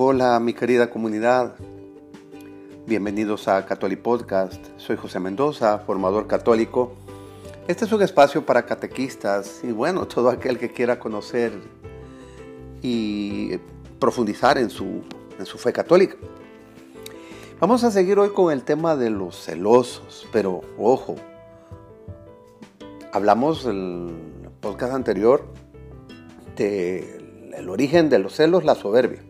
Hola mi querida comunidad, bienvenidos a Catholic Podcast. Soy José Mendoza, formador católico. Este es un espacio para catequistas y bueno, todo aquel que quiera conocer y profundizar en su, fe católica. Vamos a seguir hoy con el tema de los celosos, pero ojo, hablamos en el podcast anterior del origen de los celos, la soberbia.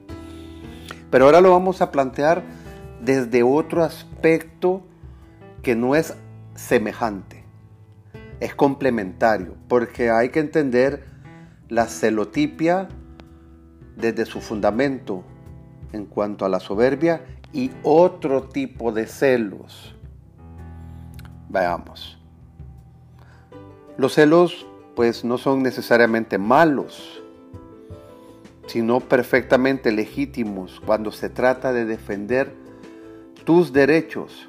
Pero ahora lo vamos a plantear desde otro aspecto que no es semejante, es complementario, porque hay que entender la celotipia desde su fundamento en cuanto a la soberbia y otro tipo de celos. Veamos. Los celos pues no son necesariamente malos, sino perfectamente legítimos cuando se trata de defender tus derechos.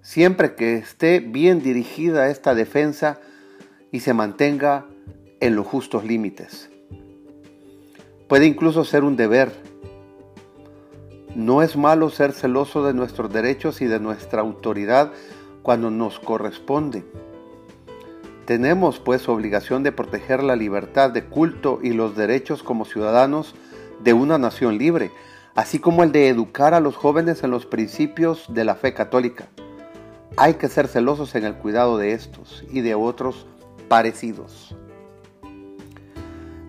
Siempre que esté bien dirigida esta defensa y se mantenga en los justos límites. Puede incluso ser un deber. No es malo ser celoso de nuestros derechos y de nuestra autoridad cuando nos corresponde tenemos pues obligación de proteger la libertad de culto y los derechos como ciudadanos de una nación libre, así como el de educar a los jóvenes en los principios de la fe católica. Hay que ser celosos en el cuidado de estos y de otros parecidos.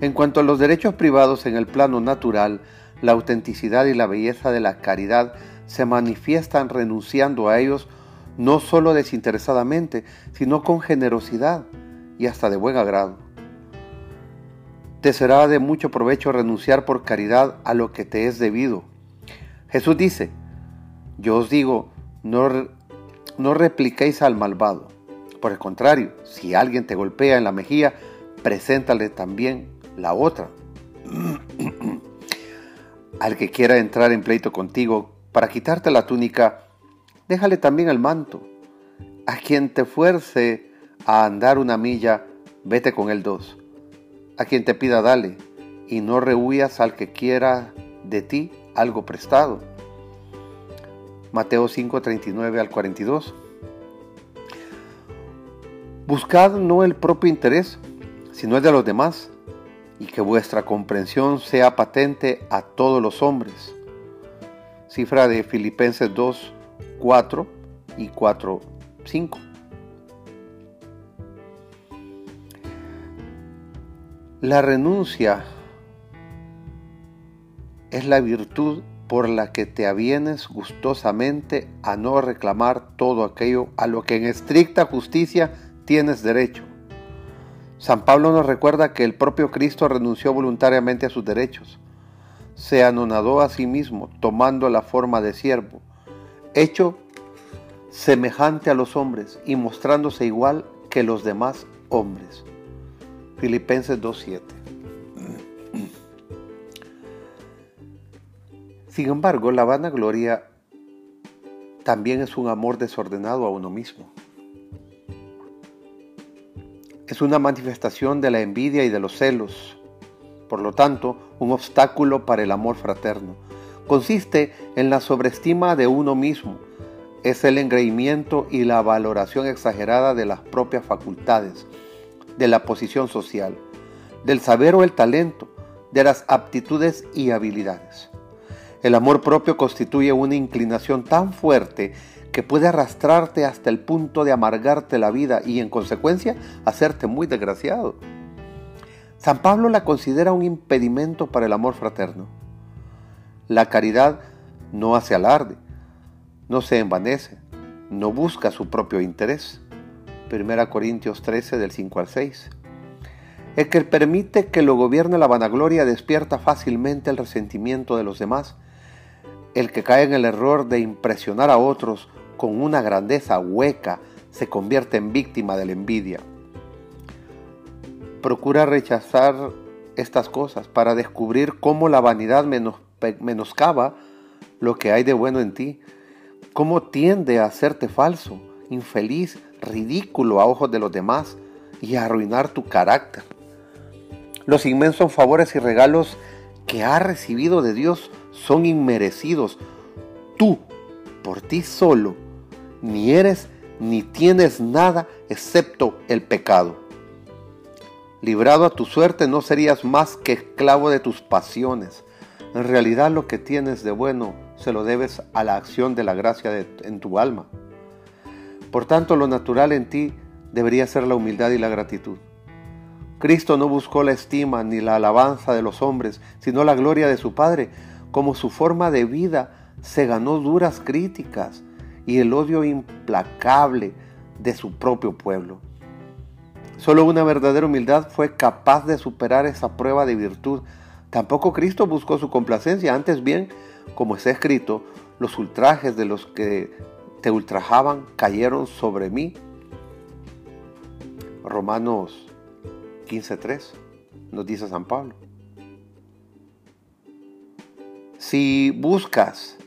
En cuanto a los derechos privados en el plano natural, la autenticidad y la belleza de la caridad se manifiestan renunciando a ellos no solo desinteresadamente, sino con generosidad y hasta de buen agrado. Te será de mucho provecho renunciar por caridad a lo que te es debido. Jesús dice, yo os digo, no, no repliquéis al malvado. Por el contrario, si alguien te golpea en la mejilla, preséntale también la otra. al que quiera entrar en pleito contigo para quitarte la túnica, déjale también el manto. A quien te fuerce a andar una milla, vete con él dos. A quien te pida, dale, y no rehuyas al que quiera de ti algo prestado. Mateo 5, 39 al 42. Buscad no el propio interés, sino el de los demás, y que vuestra comprensión sea patente a todos los hombres. Cifra de Filipenses 2, 4 y 4, 5. La renuncia es la virtud por la que te avienes gustosamente a no reclamar todo aquello a lo que en estricta justicia tienes derecho. San Pablo nos recuerda que el propio Cristo renunció voluntariamente a sus derechos. Se anonadó a sí mismo, tomando la forma de siervo, hecho semejante a los hombres y mostrándose igual que los demás hombres. Filipenses 2.7. Sin embargo, la vanagloria también es un amor desordenado a uno mismo. Es una manifestación de la envidia y de los celos, por lo tanto, un obstáculo para el amor fraterno consiste en la sobreestima de uno mismo, es el engreimiento y la valoración exagerada de las propias facultades, de la posición social, del saber o el talento, de las aptitudes y habilidades. El amor propio constituye una inclinación tan fuerte que puede arrastrarte hasta el punto de amargarte la vida y en consecuencia hacerte muy desgraciado. San Pablo la considera un impedimento para el amor fraterno. La caridad no hace alarde, no se envanece, no busca su propio interés. 1 Corintios 13 del 5 al 6. El que permite que lo gobierne la vanagloria despierta fácilmente el resentimiento de los demás. El que cae en el error de impresionar a otros con una grandeza hueca se convierte en víctima de la envidia. Procura rechazar estas cosas para descubrir cómo la vanidad menos menoscaba lo que hay de bueno en ti, cómo tiende a hacerte falso, infeliz, ridículo a ojos de los demás y a arruinar tu carácter. Los inmensos favores y regalos que ha recibido de Dios son inmerecidos. Tú, por ti solo, ni eres ni tienes nada excepto el pecado. Librado a tu suerte no serías más que esclavo de tus pasiones. En realidad lo que tienes de bueno se lo debes a la acción de la gracia en tu alma. Por tanto, lo natural en ti debería ser la humildad y la gratitud. Cristo no buscó la estima ni la alabanza de los hombres, sino la gloria de su Padre. Como su forma de vida se ganó duras críticas y el odio implacable de su propio pueblo. Solo una verdadera humildad fue capaz de superar esa prueba de virtud. Tampoco Cristo buscó su complacencia, antes bien, como está escrito, los ultrajes de los que te ultrajaban cayeron sobre mí. Romanos 15.3 nos dice San Pablo. Si buscas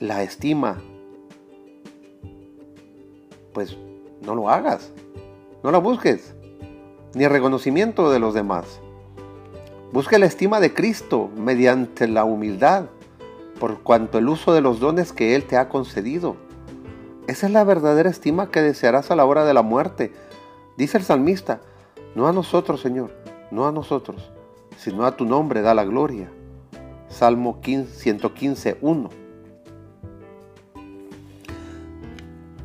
la estima, pues no lo hagas, no la busques, ni el reconocimiento de los demás. Busca la estima de Cristo mediante la humildad, por cuanto el uso de los dones que Él te ha concedido. Esa es la verdadera estima que desearás a la hora de la muerte. Dice el salmista, no a nosotros, Señor, no a nosotros, sino a tu nombre da la gloria. Salmo 115, 1.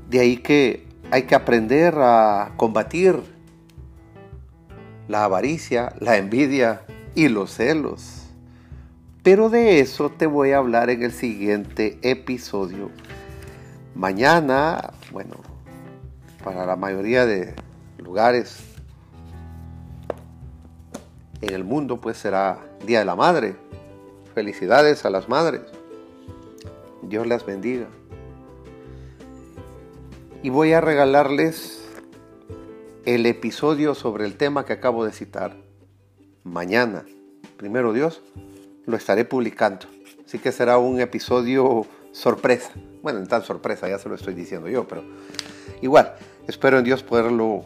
De ahí que hay que aprender a combatir la avaricia, la envidia y los celos. Pero de eso te voy a hablar en el siguiente episodio. Mañana, bueno, para la mayoría de lugares en el mundo pues será Día de la Madre. Felicidades a las madres. Dios las bendiga. Y voy a regalarles el episodio sobre el tema que acabo de citar. Mañana, primero Dios, lo estaré publicando. Así que será un episodio sorpresa. Bueno, en tan sorpresa, ya se lo estoy diciendo yo, pero igual, espero en Dios poderlo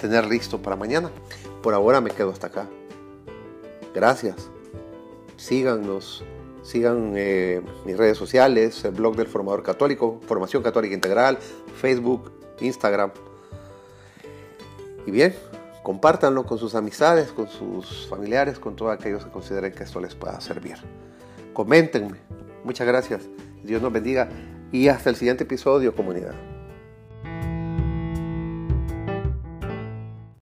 tener listo para mañana. Por ahora me quedo hasta acá. Gracias. Síganos, sigan eh, mis redes sociales, el blog del formador católico, Formación Católica Integral, Facebook, Instagram. Y bien, compártanlo con sus amistades, con sus familiares, con todos aquellos que consideren que esto les pueda servir. Coméntenme. Muchas gracias. Dios nos bendiga y hasta el siguiente episodio, comunidad.